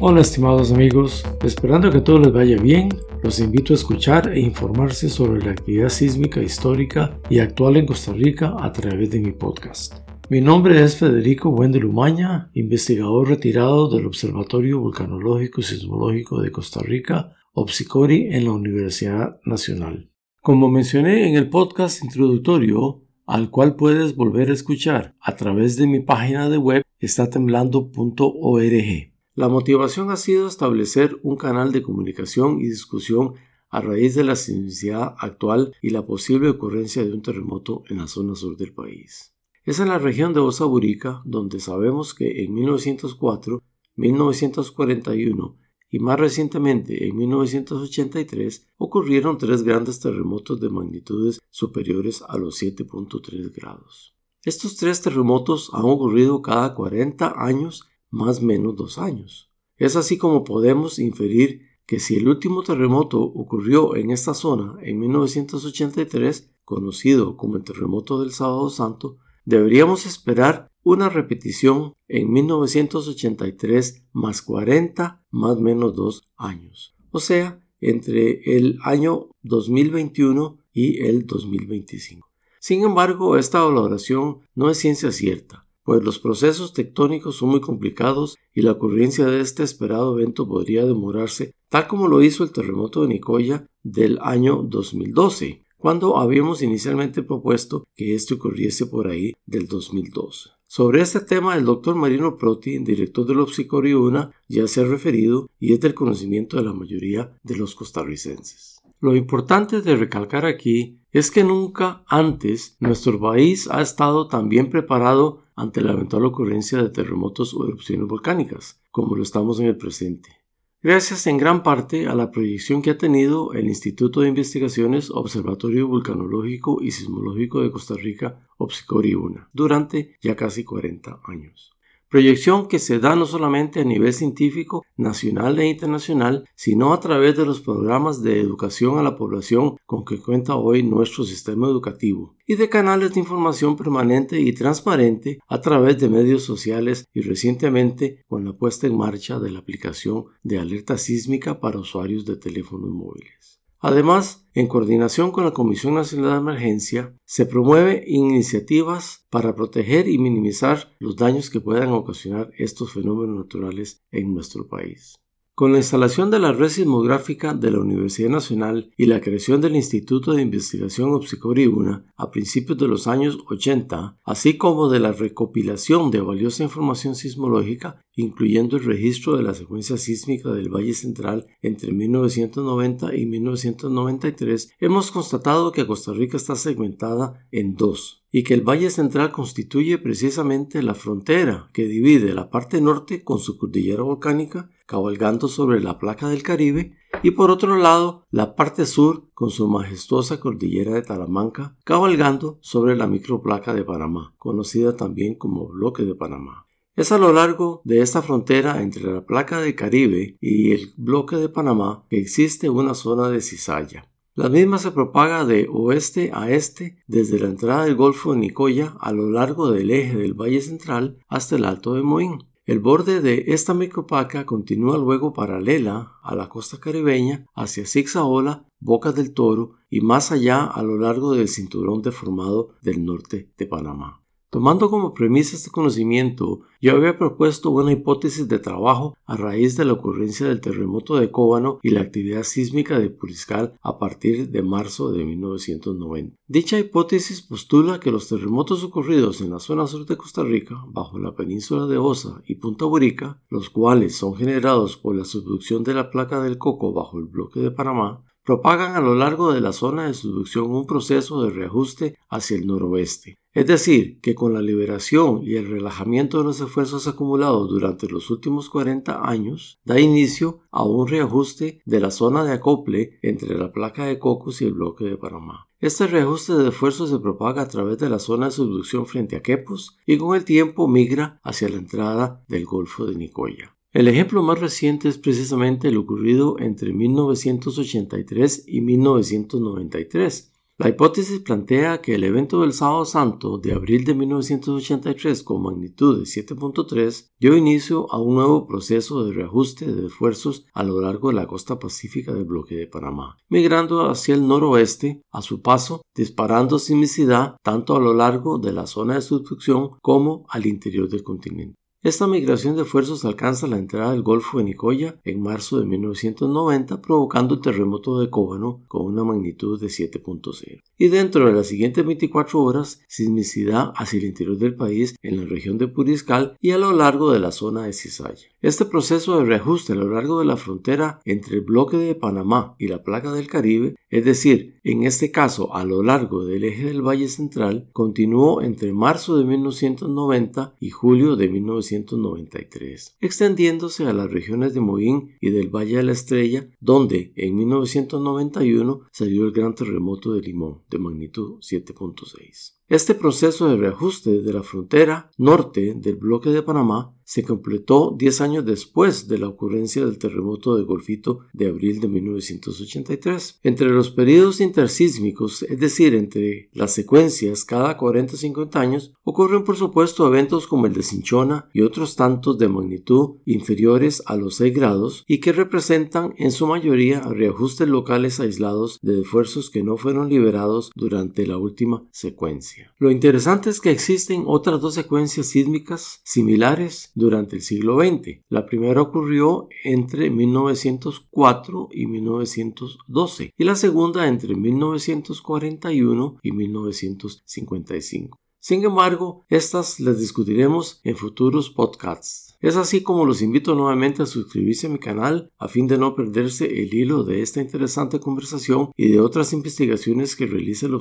Hola estimados amigos, esperando que todo les vaya bien, los invito a escuchar e informarse sobre la actividad sísmica histórica y actual en Costa Rica a través de mi podcast. Mi nombre es Federico Buende Lumaña, investigador retirado del Observatorio Vulcanológico y Sismológico de Costa Rica, OPSICORI, en la Universidad Nacional. Como mencioné en el podcast introductorio, al cual puedes volver a escuchar a través de mi página de web estatemblando.org. La motivación ha sido establecer un canal de comunicación y discusión a raíz de la sismicidad actual y la posible ocurrencia de un terremoto en la zona sur del país. Es en la región de Osaburica donde sabemos que en 1904, 1941 y más recientemente en 1983 ocurrieron tres grandes terremotos de magnitudes superiores a los 7.3 grados. Estos tres terremotos han ocurrido cada 40 años más o menos dos años. Es así como podemos inferir que si el último terremoto ocurrió en esta zona en 1983, conocido como el terremoto del Sábado Santo, deberíamos esperar una repetición en 1983 más 40 más menos dos años, o sea, entre el año 2021 y el 2025. Sin embargo, esta valoración no es ciencia cierta, pues los procesos tectónicos son muy complicados y la ocurrencia de este esperado evento podría demorarse, tal como lo hizo el terremoto de Nicoya del año 2012, cuando habíamos inicialmente propuesto que este ocurriese por ahí del 2012. Sobre este tema, el doctor Marino Proti, director del Una, ya se ha referido y es del conocimiento de la mayoría de los costarricenses. Lo importante de recalcar aquí es que nunca antes nuestro país ha estado tan bien preparado ante la eventual ocurrencia de terremotos o erupciones volcánicas, como lo estamos en el presente. Gracias en gran parte a la proyección que ha tenido el Instituto de Investigaciones Observatorio Vulcanológico y Sismológico de Costa Rica, OPSICORI-UNA, durante ya casi 40 años proyección que se da no solamente a nivel científico nacional e internacional, sino a través de los programas de educación a la población con que cuenta hoy nuestro sistema educativo, y de canales de información permanente y transparente a través de medios sociales y recientemente con la puesta en marcha de la aplicación de alerta sísmica para usuarios de teléfonos móviles. Además, en coordinación con la Comisión Nacional de Emergencia, se promueven iniciativas para proteger y minimizar los daños que puedan ocasionar estos fenómenos naturales en nuestro país. Con la instalación de la red sismográfica de la Universidad Nacional y la creación del Instituto de Investigación Obsicori-UNA a principios de los años 80, así como de la recopilación de valiosa información sismológica, incluyendo el registro de la secuencia sísmica del Valle Central entre 1990 y 1993, hemos constatado que Costa Rica está segmentada en dos y que el Valle Central constituye precisamente la frontera que divide la parte norte con su cordillera volcánica, cabalgando sobre la placa del Caribe, y por otro lado la parte sur con su majestuosa cordillera de Talamanca, cabalgando sobre la microplaca de Panamá, conocida también como bloque de Panamá. Es a lo largo de esta frontera entre la placa del Caribe y el bloque de Panamá que existe una zona de cizalla. La misma se propaga de oeste a este desde la entrada del Golfo de Nicoya a lo largo del eje del Valle Central hasta el Alto de Moín. El borde de esta micropaca continúa luego paralela a la costa caribeña hacia Zigzaola, Boca del Toro y más allá a lo largo del cinturón deformado del norte de Panamá. Tomando como premisa este conocimiento, yo había propuesto una hipótesis de trabajo a raíz de la ocurrencia del terremoto de Cóbano y la actividad sísmica de Puriscal a partir de marzo de 1990. Dicha hipótesis postula que los terremotos ocurridos en la zona sur de Costa Rica, bajo la península de Osa y Punta Burica, los cuales son generados por la subducción de la placa del Coco bajo el bloque de Panamá, propagan a lo largo de la zona de subducción un proceso de reajuste hacia el noroeste. Es decir, que con la liberación y el relajamiento de los esfuerzos acumulados durante los últimos 40 años, da inicio a un reajuste de la zona de acople entre la placa de Cocos y el bloque de Panamá. Este reajuste de esfuerzos se propaga a través de la zona de subducción frente a Quepos y con el tiempo migra hacia la entrada del Golfo de Nicoya. El ejemplo más reciente es precisamente lo ocurrido entre 1983 y 1993, La hipótesis plantea que el evento del Sábado Santo de abril de 1983 con magnitud de 7.3 dio inicio a un nuevo proceso de reajuste de esfuerzos a lo largo de la costa pacífica del bloque de Panamá, migrando hacia el noroeste a su paso, disparando sismicidad tanto a lo largo de la zona de subducción como al interior del continente. Esta migración de esfuerzos alcanza la entrada del Golfo de Nicoya en marzo de 1990, provocando el terremoto de Cóbano con una magnitud de 7.0. Y dentro de las siguientes 24 horas, sismicidad hacia el interior del país en la región de Puriscal y a lo largo de la zona de Cisaya. Este proceso de reajuste a lo largo de la frontera entre el bloque de Panamá y la placa del Caribe, es decir, en este caso a lo largo del eje del Valle Central, continuó entre marzo de 1990 y julio de 1993, extendiéndose a las regiones de Moín y del Valle de la Estrella, donde en 1991 se dio el gran terremoto de Limón de magnitud 7.6. Este proceso de reajuste de la frontera norte del bloque de Panamá se completó 10 años después de la ocurrencia del terremoto de Golfito de abril de 1983. Entre los periodos intersísmicos, es decir, entre las secuencias cada 40 o 50 años, ocurren por supuesto eventos como el de Cinchona y otros tantos de magnitud inferiores a los 6 grados y que representan en su mayoría reajustes locales aislados de esfuerzos que no fueron liberados durante la última secuencia. Lo interesante es que existen otras dos secuencias sísmicas similares durante el siglo XX. La primera ocurrió entre 1904 y 1912 y la segunda entre 1941 y 1955. Sin embargo, estas las discutiremos en futuros podcasts. Es así como los invito nuevamente a suscribirse a mi canal a fin de no perderse el hilo de esta interesante conversación y de otras investigaciones que realiza el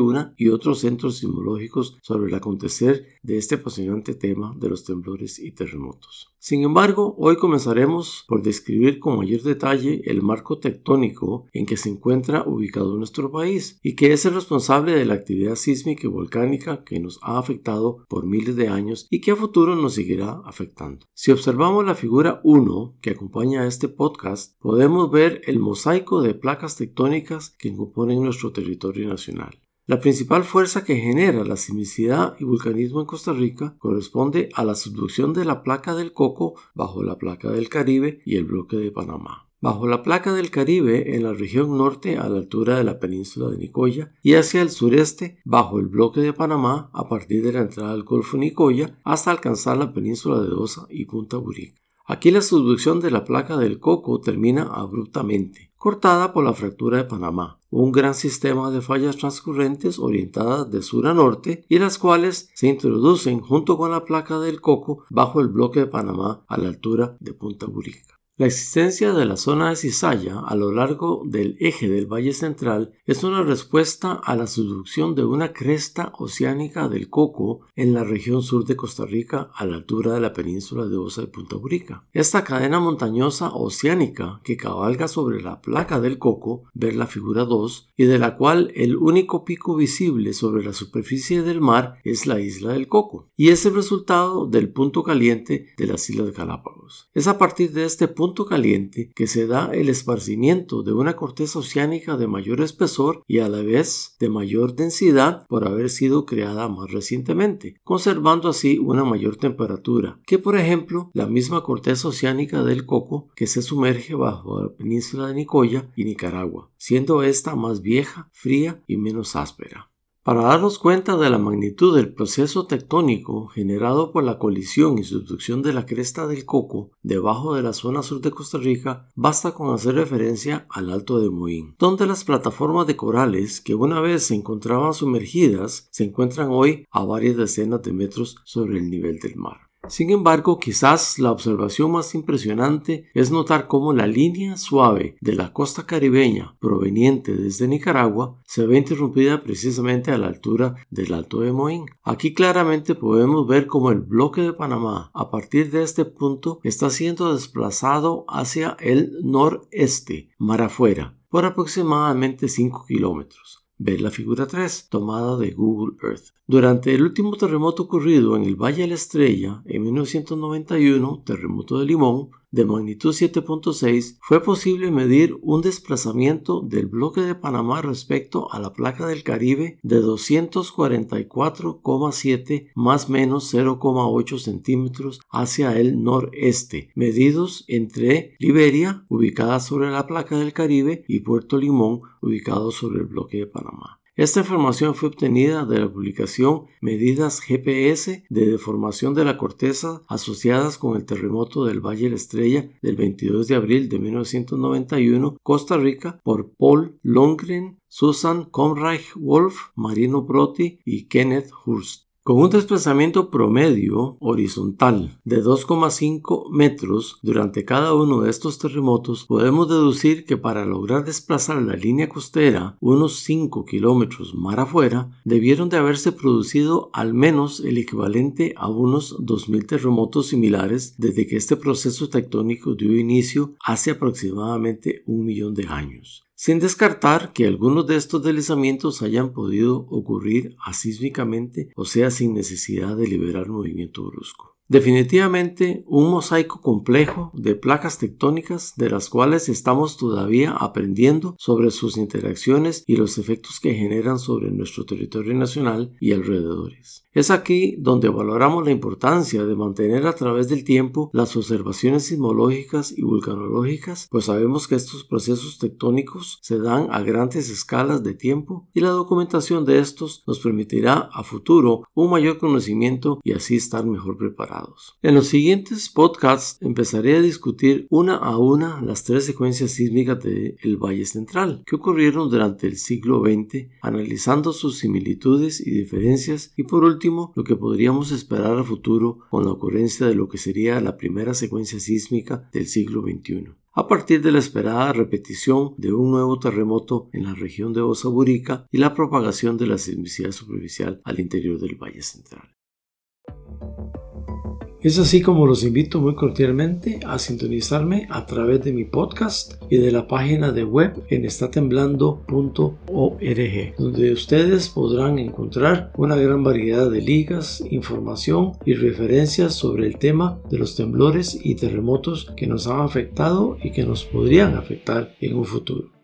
Una y otros centros sismológicos sobre el acontecer de este apasionante tema de los temblores y terremotos. Sin embargo, hoy comenzaremos por describir con mayor detalle el marco tectónico en que se encuentra ubicado nuestro país y que es el responsable de la actividad sísmica y volcánica que nos ha afectado por miles de años y que a futuro nos seguirá afectando. Si observamos la figura 1 que acompaña a este podcast, podemos ver el mosaico de placas tectónicas que componen nuestro territorio nacional. La principal fuerza que genera la sismicidad y vulcanismo en Costa Rica corresponde a la subducción de la placa del Coco bajo la placa del Caribe y el bloque de Panamá. Bajo la placa del Caribe en la región norte a la altura de la península de Nicoya y hacia el sureste bajo el bloque de Panamá a partir de la entrada del Golfo Nicoya hasta alcanzar la península de Osa y Punta Burica. Aquí la subducción de la placa del Coco termina abruptamente cortada por la fractura de Panamá, un gran sistema de fallas transcurrentes orientadas de sur a norte y las cuales se introducen junto con la placa del Coco bajo el bloque de Panamá a la altura de Punta Burica. La existencia de la zona de cizalla a lo largo del eje del Valle Central es una respuesta a la subducción de una cresta oceánica del Coco en la región sur de Costa Rica a la altura de la península de Osa de Punta Burica. Esta cadena montañosa oceánica que cabalga sobre la placa del Coco, ver la figura 2, y de la cual el único pico visible sobre la superficie del mar es la isla del Coco, y es el resultado del punto caliente de las Islas Galápagos. Es a partir de este punto caliente que se da el esparcimiento de una corteza oceánica de mayor espesor y a la vez de mayor densidad por haber sido creada más recientemente, conservando así una mayor temperatura que por ejemplo la misma corteza oceánica del coco que se sumerge bajo la península de Nicoya y Nicaragua, siendo esta más vieja, fría y menos áspera. Para darnos cuenta de la magnitud del proceso tectónico generado por la colisión y subducción de la cresta del Coco debajo de la zona sur de Costa Rica, basta con hacer referencia al Alto de Moín, donde las plataformas de corales que una vez se encontraban sumergidas se encuentran hoy a varias decenas de metros sobre el nivel del mar. Sin embargo, quizás la observación más impresionante es notar cómo la línea suave de la costa caribeña proveniente desde Nicaragua se ve interrumpida precisamente a la altura del Alto de Moín. Aquí claramente podemos ver cómo el bloque de Panamá a partir de este punto está siendo desplazado hacia el noreste, mar afuera, por aproximadamente 5 kilómetros. Ver la figura 3, tomada de Google Earth. Durante el último terremoto ocurrido en el Valle de la Estrella en 1991, terremoto de Limón, de magnitud 7.6 fue posible medir un desplazamiento del bloque de Panamá respecto a la placa del Caribe de 244,7 más menos 0,8 centímetros hacia el noreste, medidos entre Liberia, ubicada sobre la placa del Caribe, y Puerto Limón, ubicado sobre el bloque de Panamá. Esta información fue obtenida de la publicación Medidas GPS de deformación de la corteza asociadas con el terremoto del Valle la Estrella del 22 de abril de 1991, Costa Rica, por Paul Longren, Susan Conreich Wolf, Marino Proti y Kenneth Hurst. Con un desplazamiento promedio horizontal de 2,5 metros durante cada uno de estos terremotos, podemos deducir que para lograr desplazar la línea costera unos 5 kilómetros mar afuera, debieron de haberse producido al menos el equivalente a unos 2.000 terremotos similares desde que este proceso tectónico dio inicio hace aproximadamente un millón de años sin descartar que algunos de estos deslizamientos hayan podido ocurrir asísmicamente, o sea, sin necesidad de liberar movimiento brusco. Definitivamente un mosaico complejo de placas tectónicas de las cuales estamos todavía aprendiendo sobre sus interacciones y los efectos que generan sobre nuestro territorio nacional y alrededores. Es aquí donde valoramos la importancia de mantener a través del tiempo las observaciones sismológicas y vulcanológicas, pues sabemos que estos procesos tectónicos se dan a grandes escalas de tiempo y la documentación de estos nos permitirá a futuro un mayor conocimiento y así estar mejor preparados. En los siguientes podcasts empezaré a discutir una a una las tres secuencias sísmicas del Valle Central que ocurrieron durante el siglo XX, analizando sus similitudes y diferencias y por último lo que podríamos esperar a futuro con la ocurrencia de lo que sería la primera secuencia sísmica del siglo XXI a partir de la esperada repetición de un nuevo terremoto en la región de Osaburica y la propagación de la sismicidad superficial al interior del Valle Central. Es así como los invito muy cordialmente a sintonizarme a través de mi podcast y de la página de web en estatemblando.org, donde ustedes podrán encontrar una gran variedad de ligas, información y referencias sobre el tema de los temblores y terremotos que nos han afectado y que nos podrían afectar en un futuro.